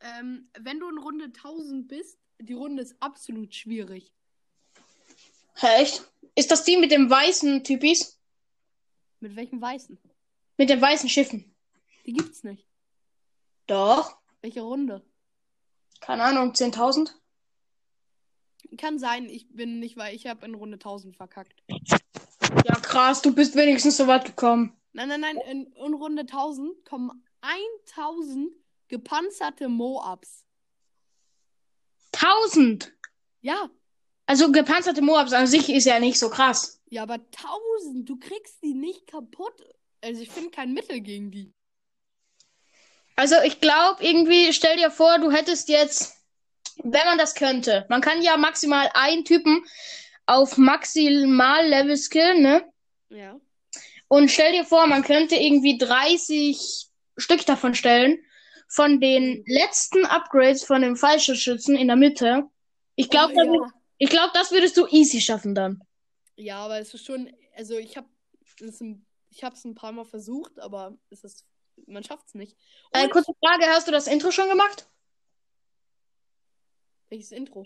Ähm, wenn du in Runde 1000 bist, die Runde ist absolut schwierig. Hä, echt? Ist das die mit dem weißen Typis? Mit welchen Weißen? Mit den weißen Schiffen? Die gibt's nicht. Doch. Welche Runde? Keine Ahnung, 10.000? Kann sein, ich bin nicht, weil ich habe in Runde 1000 verkackt. Ja, krass, du bist wenigstens so weit gekommen. Nein, nein, nein, in, in Runde 1000 kommen 1000 gepanzerte Moabs. 1000! Ja, Also gepanzerte Moabs an sich ist ja nicht so krass. ja, aber 1000, du kriegst die nicht kaputt. Also ich finde kein Mittel gegen die. Also ich glaube irgendwie, stell dir vor, du hättest jetzt, wenn man das könnte, man kann ja maximal einen Typen auf maximal Level skillen, ne? Ja. Und stell dir vor, man könnte irgendwie 30 Stück davon stellen. Von den letzten Upgrades von dem Fallschirmschützen in der Mitte. Ich glaube, Oh, ja. ich glaube, das würdest du easy schaffen dann. ja, aber es ist schon, also ich habe es ein, ich habe es ein paar Mal versucht, aber es ist, man schafft es nicht. Äh, Und- kurze Frage, hast du das Intro schon gemacht? Welches Intro?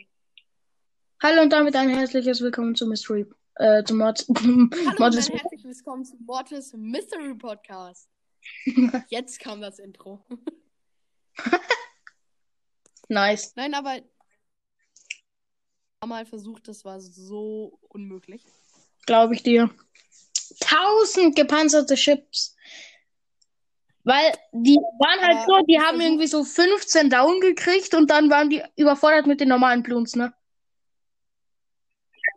Hallo und damit ein herzliches Willkommen zu Mystery, äh, zu und Mortis. herzlich willkommen zu Mortis Mystery Podcast. Jetzt kam das Intro. Nice. Nein, aber mal versucht, das war so unmöglich. Glaube ich dir. 1000 gepanzerte Chips. Weil die waren halt so, die haben irgendwie so 15 down gekriegt und dann waren die überfordert mit den normalen Bloons, ne?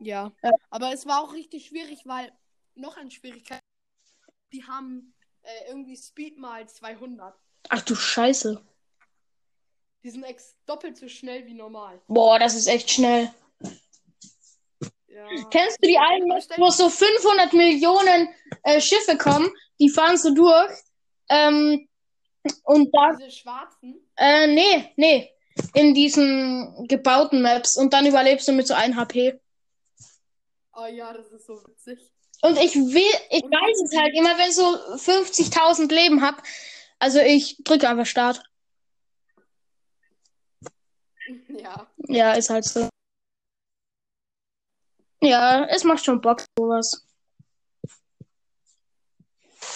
Ja. Ja. Aber es war auch richtig schwierig, weil noch eine Schwierigkeit, die haben äh, irgendwie Speed mal 200. Ach du Scheiße. Die sind ex doppelt so schnell wie normal. Boah, das ist echt schnell. Ja. Kennst du die einen, wo so 500 Millionen äh, Schiffe kommen, die fahren so durch. Ähm, und da, Diese schwarzen? äh, nee, nee, in diesen gebauten Maps und dann überlebst du mit so 1 HP. Oh ja, das ist so witzig. Und ich will, ich Und weiß es halt immer, wenn ich so 50.000 Leben hab. Also ich drücke einfach Start. Ja. Ja, ist halt so. Ja, es macht schon Bock, sowas.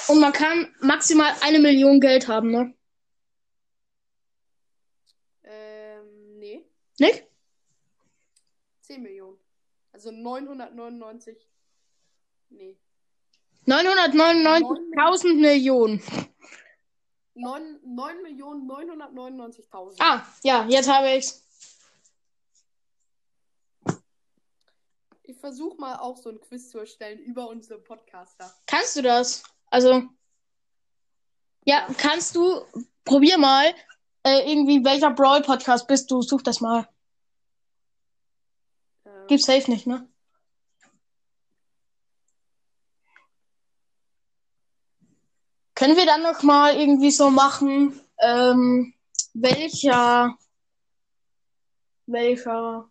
Und man kann maximal eine Million Geld haben, ne? Ähm, nee. Nick? 10 Millionen. Also 999. Nee. 999.000 Millionen. 9, 9 Millionen 999.000. Ah, ja, jetzt habe ich's. Ich versuche mal auch so ein Quiz zu erstellen über unsere Podcaster. Kannst du das? Also. Ja, kannst du. Probier mal. Äh, irgendwie, welcher Brawl-Podcast bist du? Such das mal. Ähm, Gibt's safe nicht, ne? Können wir dann noch mal irgendwie so machen, ähm, welcher, welcher,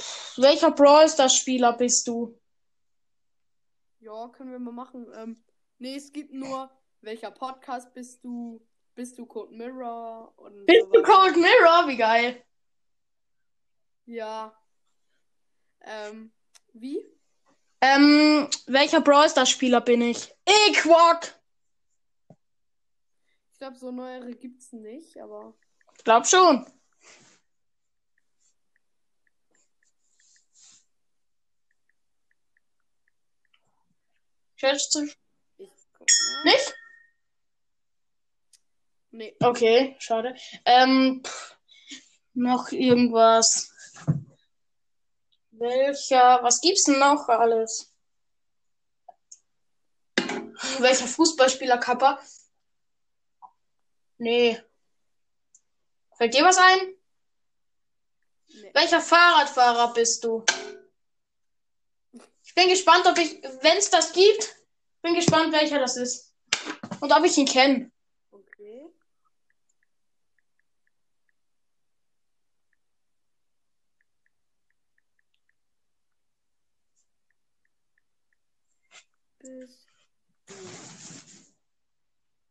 Pff, welcher Brawl Stars Spieler bist du? Ja, können wir mal machen. Ähm, nee, es gibt nur, welcher Podcast bist du? Bist du Code Mirror? Und Bist du. Cold Mirror? Wie geil. Ja. Ähm, wie? Ähm, welcher Brawl Stars Spieler bin ich? Equok! Ich glaube, so neuere gibt's nicht, aber. Ich glaub schon. Schätzt du nicht? Nee. Okay, schade. Ähm, pff, noch irgendwas. Welcher, was gibt's denn noch alles? Welcher Fußballspieler Kappa? Nee. Fällt dir was ein? nee. Welcher Fahrradfahrer bist du? Ich bin gespannt, ob ich, wenn es das gibt, bin gespannt, welcher das ist. Und ob ich ihn kenne. Okay.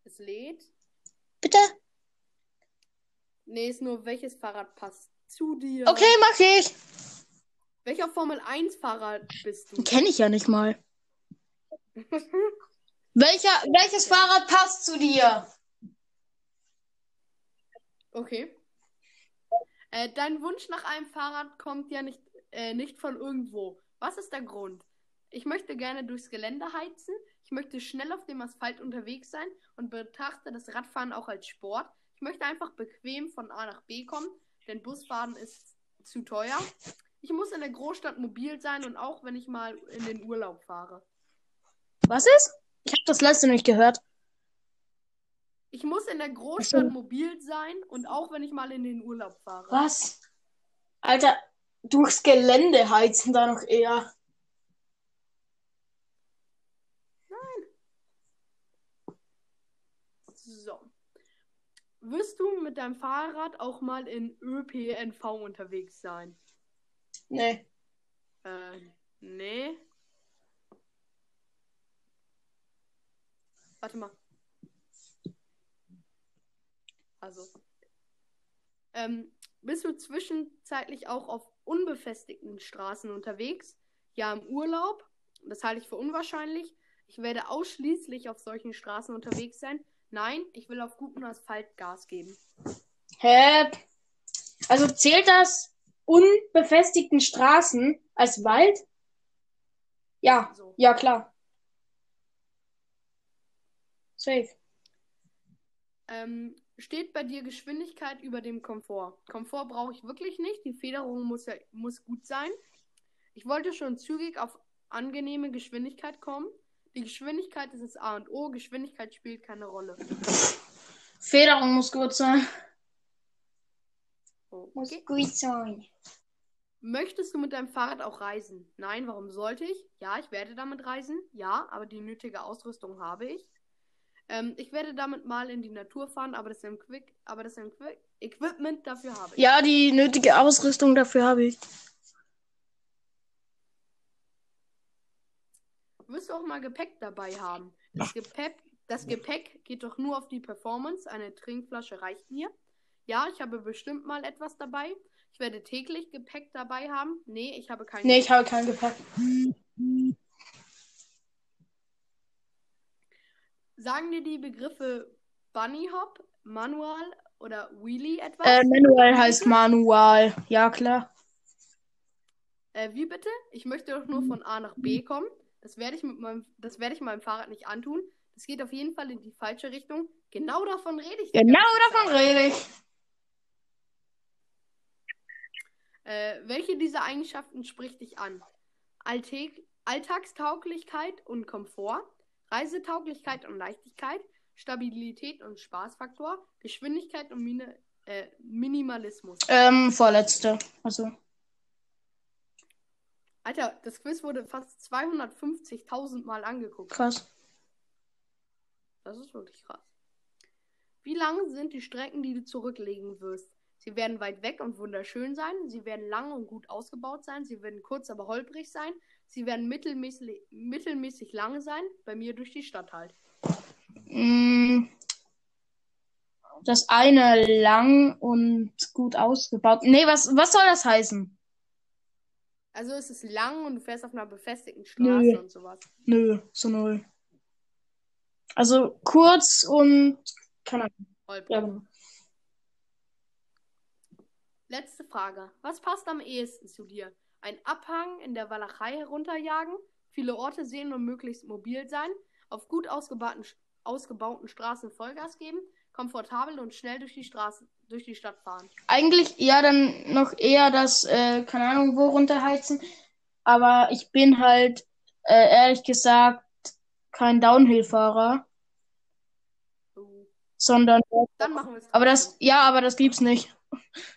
Es lädt. Bitte? Nee, ist nur welches Fahrrad passt zu dir. Okay, mach ich. Welcher Formel 1 Fahrrad bist du? Kenne ich ja nicht mal. Welcher, welches Fahrrad passt zu dir? Okay. Äh, dein Wunsch nach einem Fahrrad kommt ja nicht, äh, nicht von irgendwo. Was ist der Grund? Ich möchte gerne durchs Gelände heizen. Ich möchte schnell auf dem Asphalt unterwegs sein und betrachte das Radfahren auch als Sport. Ich möchte einfach bequem von A nach B kommen, denn Busfahren ist zu teuer. Ich muss in der Großstadt mobil sein und auch wenn ich mal in den Urlaub fahre. Was ist? Ich habe das letzte nicht gehört. Ich muss in der Großstadt Ach so. mobil sein und auch wenn ich mal in den Urlaub fahre. Was? Alter, durchs Gelände heizen da noch eher. So. Wirst du mit deinem Fahrrad auch mal in ÖPNV unterwegs sein? Nee. Äh, nee. Warte mal. Also. Ähm, bist du zwischenzeitlich auch auf unbefestigten Straßen unterwegs? Ja, im Urlaub. Das halte ich für unwahrscheinlich. Ich werde ausschließlich auf solchen Straßen unterwegs sein. Nein, ich will auf gutem Asphalt Gas geben. Hä? Also zählt das unbefestigten Straßen als Wald? Ja, So. ja klar. Safe. Ähm, steht bei dir Geschwindigkeit über dem Komfort? Komfort brauche ich wirklich nicht. Die Federung muss, ja, muss gut sein. Ich wollte schon zügig auf angenehme Geschwindigkeit kommen. Die Geschwindigkeit ist das A und O. Geschwindigkeit spielt keine Rolle. Federung muss gut sein. Okay. gut sein. Möchtest du mit deinem Fahrrad auch reisen? Nein, warum sollte ich? Ja, ich werde damit reisen. Ja, aber die nötige Ausrüstung habe ich. Ähm, ich werde damit mal in die Natur fahren, aber das, Equi aber das Equi Equipment dafür habe ich. Ja, die nötige Ausrüstung dafür habe ich. Wirst du auch mal Gepäck dabei haben? Das Gepäck, das Gepäck geht doch nur auf die Performance. Eine Trinkflasche reicht mir. Ja, ich habe bestimmt mal etwas dabei. Ich werde täglich Gepäck dabei haben. Nee, ich habe kein Nee, ich habe kein Gepäck. Sagen dir die Begriffe Bunny Hop, Manual oder Wheelie etwas? Äh, Manual heißt Manual. Ja, klar. Äh, wie bitte? Ich möchte doch nur von A nach B kommen. Das werde ich mit meinem, das werde ich meinem Fahrrad nicht antun. Das geht auf jeden Fall in die falsche Richtung. Genau davon rede ich. Genau davon rede ich. Äh, welche dieser Eigenschaften spricht dich an? Alltag Alltagstauglichkeit und Komfort, Reisetauglichkeit und Leichtigkeit, Stabilität und Spaßfaktor, Geschwindigkeit und Mine äh, Minimalismus. Ähm, vorletzte. Also. Alter, das Quiz wurde fast 250.000 Mal angeguckt. Krass. Das ist wirklich krass. Wie lang sind die Strecken, die du zurücklegen wirst? Sie werden weit weg und wunderschön sein. Sie werden lang und gut ausgebaut sein. Sie werden kurz, aber holprig sein. Sie werden mittelmäßig, mittelmäßig lang sein. Bei mir durch die Stadt halt. Mm, Das eine lang und gut ausgebaut. Nee, was, was soll das heißen? Also es ist lang und du fährst auf einer befestigten Straße Nö. und sowas. Nö, so null. Also kurz und. Keine Ahnung. Holprig. Ja, genau. Letzte Frage. Was passt am ehesten zu dir? Ein Abhang in der Walachei herunterjagen, viele Orte sehen und möglichst mobil sein, auf gut ausgebauten, ausgebauten Straßen Vollgas geben, komfortabel und schnell durch die Straße, durch die Stadt fahren. Eigentlich ja dann noch eher das, äh, keine Ahnung, wo runterheizen. Aber ich bin halt, äh, ehrlich gesagt, kein Downhill-Fahrer, So. sondern. Dann machen wir es. Aber das, ja, aber das gibt's nicht.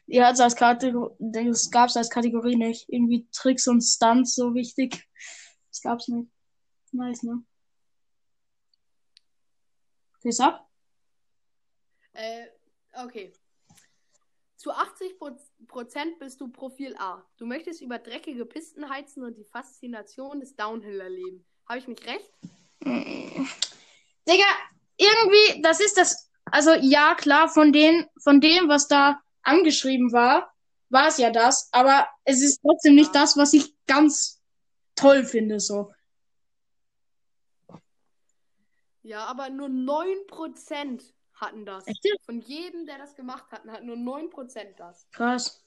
Ihr hat's als Kategorie, das gab's als Kategorie nicht. Irgendwie Tricks und Stunts so wichtig. Das gab's nicht. Nice, ne? Wie ab? Äh, okay. Zu 80 Prozent bist du Profil A. Du möchtest über dreckige Pisten heizen und die Faszination des Downhill erleben. Habe ich nicht recht? Digga, irgendwie, das ist das. Also ja, klar, von den, von dem, was da angeschrieben war, war es ja das, aber es ist trotzdem nicht das, was ich ganz toll finde, so. Ja, aber nur 9% hatten das. Echt? Von jedem, der das gemacht hat, hat nur 9% das. Krass.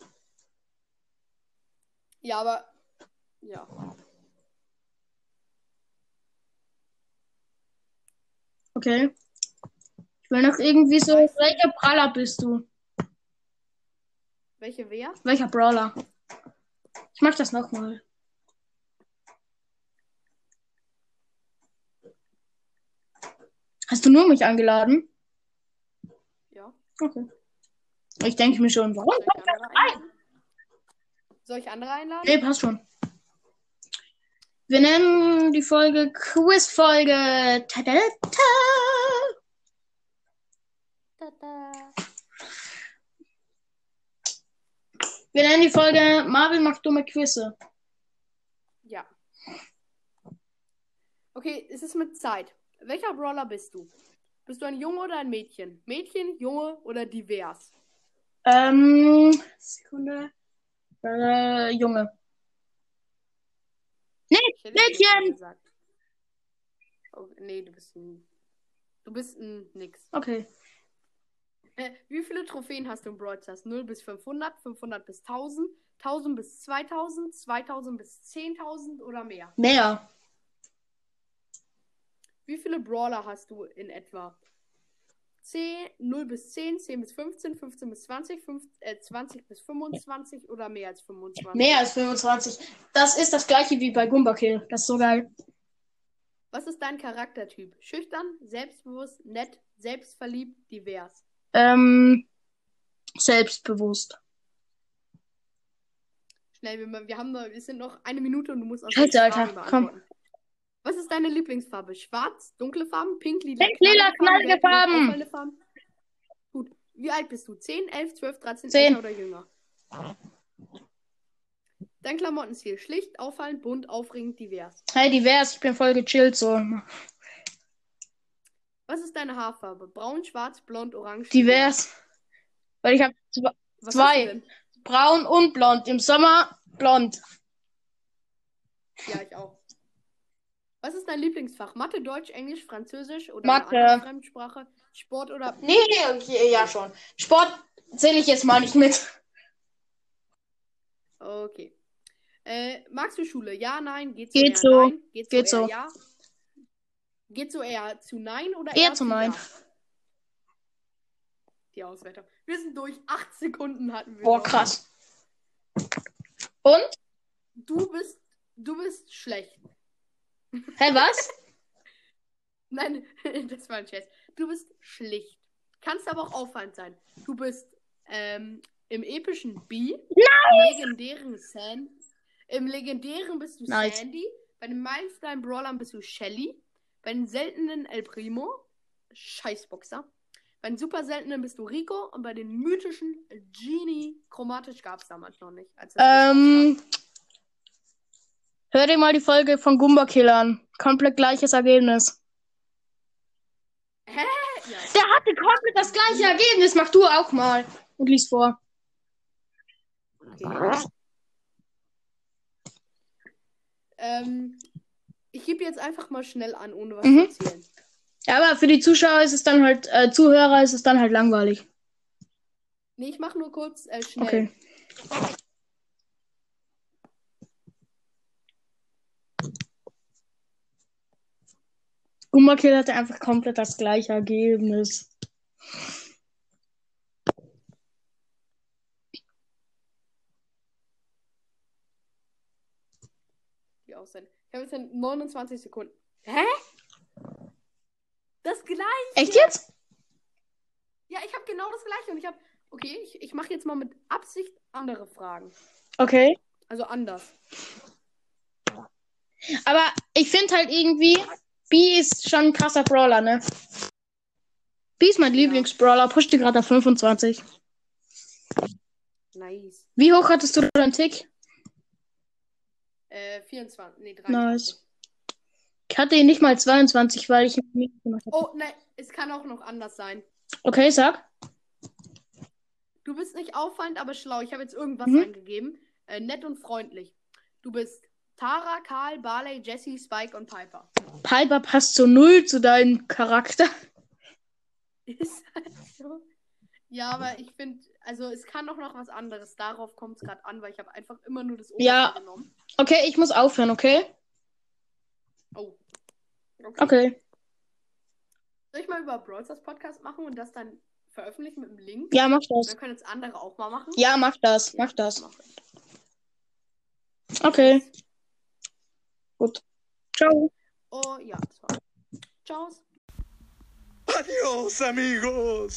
Ja, aber. Ja. Okay. Ich will noch irgendwie so, welcher Praller bist du? Welche wer? Welcher Brawler? Ich mach das nochmal. Hast du nur mich eingeladen? Ja. Okay. Ich denke mir schon, warum? Soll ich andere einladen? Soll ich andere einladen? Nee, passt schon. Wir nennen die Folge Quiz-Folge. Tadadata. Tada. Wir nennen die Folge Marvel macht dumme Quizze. Ja. Okay, es ist mit Zeit. Welcher Brawler bist du? Bist du ein Junge oder ein Mädchen? Mädchen, Junge oder divers? Ähm, Sekunde. Äh, Junge. Hätte Mädchen! Oh, nee, du bist ein. Du bist ein Nix. Okay. Äh, wie viele Trophäen hast du im Brawl Stars? 0 bis 500, 500 bis 1000, 1000 bis 2000, 2000 bis 10.000 oder mehr? Mehr. Wie viele Brawler hast du in etwa? 10, 0 bis 10, 10 bis 15, 15 bis 20, 5, äh, 20 bis 25 oder mehr als 25? Mehr als 25. Das ist das gleiche wie bei Goomba Kill. Das ist so geil. Was ist dein Charaktertyp? Schüchtern, selbstbewusst, nett, selbstverliebt, divers. Ähm, selbstbewusst. Schnell, wir, wir haben noch, es sind noch eine Minute und du musst uns Scheiße, Alter, komm. Was ist deine Lieblingsfarbe? Schwarz, dunkle Farben, pink, lila, Pink, lila, knallige Farben. auffallende Farben? Gut. Wie alt bist du? 10, 11, 12, 13, Zehn. älter oder jünger? Dein Klamottenstil. Schlicht, auffallend, bunt, aufregend, divers. Hey, divers. Ich bin voll gechillt so. Was ist deine Haarfarbe? Braun, schwarz, blond, orange? Divers. Weil ich habe Was zwei. braun und blond. Im Sommer blond. Ja, ich auch. Was ist dein Lieblingsfach? Mathe, Deutsch, Englisch, Französisch oder Mathe. Fremdsprache? Sport oder Nee, okay, ja schon. Sport zähle ich jetzt mal nicht mit. Okay. Äh, magst du Schule? Ja, nein. Geht so? Geht so. Nein? Geht so? Geht eher so. Ja? Geht so eher zu Nein oder Eher eher zu Nein. Ja? Die Auswertung. Wir sind durch. Acht Sekunden hatten wir. Boah, noch. krass. Und? Du bist, du bist schlecht. Hä, was? Nein, das war ein Scherz. Du bist schlicht. Kannst aber auch auffallend sein. Du bist ähm, im epischen B. Im legendären San. Im legendären bist du Nice. Sandy. Bei den Meilenstein Brawlern bist du Shelly. Bei den seltenen El Primo. Scheißboxer. Bei den super seltenen bist du Rico. Und bei den mythischen Genie. Chromatisch gab es damals noch nicht. Ähm, hör dir mal die Folge von Goomba Kill an. Komplett gleiches Ergebnis. Hä? Ja. Der hatte komplett das gleiche Ergebnis. Mach du auch mal. Und lies vor. Okay. Ähm, ich gebe jetzt einfach mal schnell an, ohne was Mhm. zu erzählen. Ja, aber für die Zuschauer ist es dann halt, äh, Zuhörer ist es dann halt langweilig. Nee, ich mache nur kurz äh, schnell. Okay. Goomba Kill hatte einfach komplett das gleiche Ergebnis. Die Aussehen. Ich habe jetzt in 29 Sekunden. Hä? Das gleiche. Echt jetzt? Ja, ich habe genau das gleiche und ich habe. Okay, ich, ich mache jetzt mal mit Absicht andere Fragen. Okay. Also anders. Aber ich finde halt irgendwie, B ist schon ein krasser Brawler, ne? Wie ist mein Lieblingsbrawler? Push dir gerade auf 25. Nice. Wie hoch hattest du deinen Tick? Äh, 24. Nee, 23. Nice. Ich hatte ihn nicht mal 22, weil ich ihn nicht gemacht habe. Oh, ne, es kann auch noch anders sein. Okay, sag. Du bist nicht auffallend, aber schlau. Ich habe jetzt irgendwas Mhm. angegeben. Äh, nett und freundlich. Du bist Tara, Karl, Barley, Jesse, Spike und Piper. Piper passt zu null zu deinem Charakter. Ist halt so. Ja, aber ich finde, also es kann doch noch was anderes. Darauf kommt es gerade an, weil ich habe einfach immer nur das Oberste Ja. genommen. Okay, ich muss aufhören, okay? Oh. Okay. Okay. Soll ich mal über Brawl Stars Podcast machen und das dann veröffentlichen mit dem Link? Ja, mach das. Dann können jetzt andere auch mal machen. Ja, mach das. Mach das. Okay. Gut. Ciao. Oh, ja, das war's. Ciao. Adiós, amigos.